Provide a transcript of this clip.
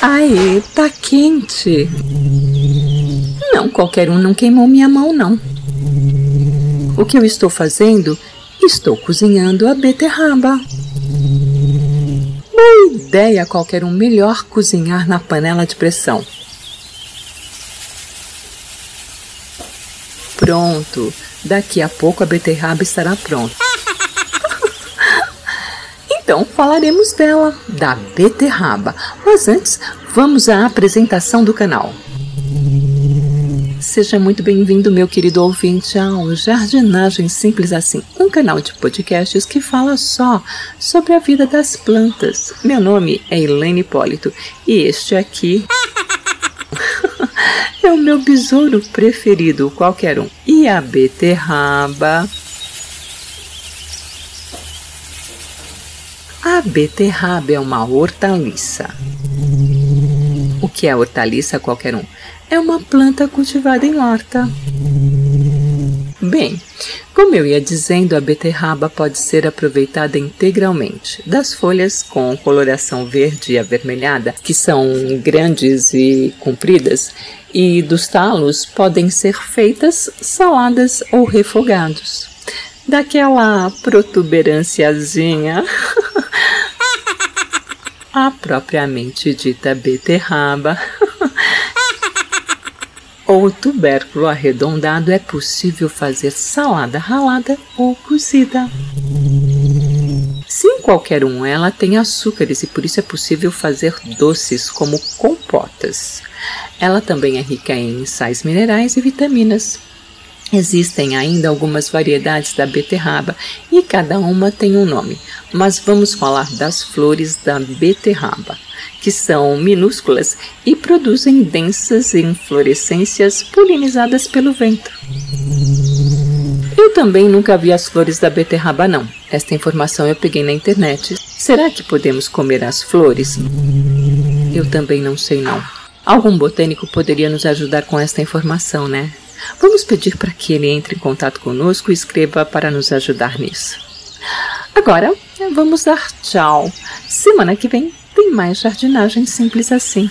Aê, tá quente. Não, qualquer um não queimou minha mão, não. O que eu estou fazendo? Estou cozinhando a beterraba. Boa ideia qualquer um melhor cozinhar na panela de pressão. Pronto, daqui a pouco a beterraba estará pronta. Então falaremos dela, da beterraba. Mas antes, vamos à apresentação do canal. Seja muito bem-vindo, meu querido ouvinte, ao Jardinagem Simples Assim, um canal de podcasts que fala só sobre a vida das plantas. Meu nome é Elaine Hipólito e este aqui é o meu besouro preferido, qualquer um. E a beterraba A beterraba é uma hortaliça. O que é hortaliça, qualquer um? É uma planta cultivada em horta. Bem, como eu ia dizendo, a beterraba pode ser aproveitada integralmente. Das folhas com coloração verde e avermelhada, que são grandes e compridas, e dos talos podem ser feitas saladas ou refogados. Daquela protuberânciazinha a propriamente dita beterraba ou tubérculo arredondado é possível fazer salada ralada ou cozida. Sim, qualquer um, ela tem açúcares e por isso é possível fazer doces como compotas. Ela também é rica em sais minerais e vitaminas. Existem ainda algumas variedades da beterraba e cada uma tem um nome, mas vamos falar das flores da beterraba, que são minúsculas e produzem densas inflorescências polinizadas pelo vento. Eu também nunca vi as flores da beterraba, não. Esta informação eu peguei na internet. Será que podemos comer as flores? Eu também não sei, não. Algum botânico poderia nos ajudar com esta informação, né? Vamos pedir para que ele entre em contato conosco e escreva para nos ajudar nisso. Agora, vamos dar tchau. Semana que vem tem mais jardinagem simples assim.